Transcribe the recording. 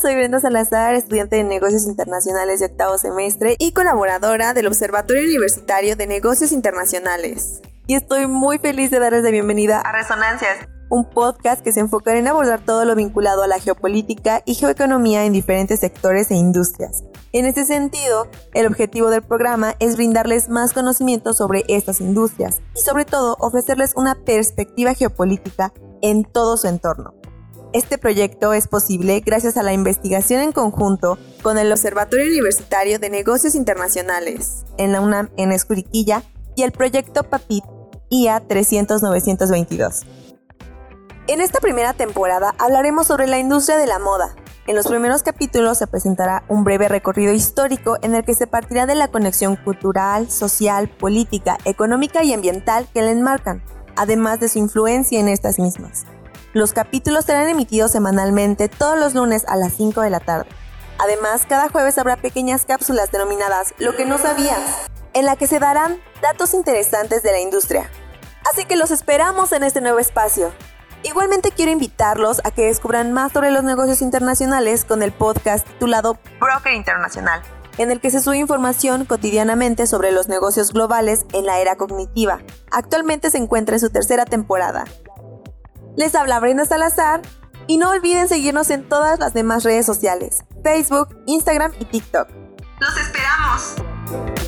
soy Brenda Salazar, estudiante de negocios internacionales de octavo semestre y colaboradora del Observatorio Universitario de Negocios Internacionales. Y estoy muy feliz de darles la bienvenida a Resonancias, un podcast que se enfocará en abordar todo lo vinculado a la geopolítica y geoeconomía en diferentes sectores e industrias. En este sentido, el objetivo del programa es brindarles más conocimiento sobre estas industrias y sobre todo ofrecerles una perspectiva geopolítica en todo su entorno. Este proyecto es posible gracias a la investigación en conjunto con el Observatorio Universitario de Negocios Internacionales en la UNAM en Escuriquilla y el proyecto PAPIT IA 300-922. En esta primera temporada hablaremos sobre la industria de la moda. En los primeros capítulos se presentará un breve recorrido histórico en el que se partirá de la conexión cultural, social, política, económica y ambiental que la enmarcan, además de su influencia en estas mismas. Los capítulos serán emitidos semanalmente todos los lunes a las 5 de la tarde. Además, cada jueves habrá pequeñas cápsulas denominadas Lo que no sabías, en la que se darán datos interesantes de la industria. Así que los esperamos en este nuevo espacio. Igualmente quiero invitarlos a que descubran más sobre los negocios internacionales con el podcast titulado Broker Internacional, en el que se sube información cotidianamente sobre los negocios globales en la era cognitiva. Actualmente se encuentra en su tercera temporada. Les habla Brenda Salazar y no olviden seguirnos en todas las demás redes sociales, Facebook, Instagram y TikTok. ¡Los esperamos!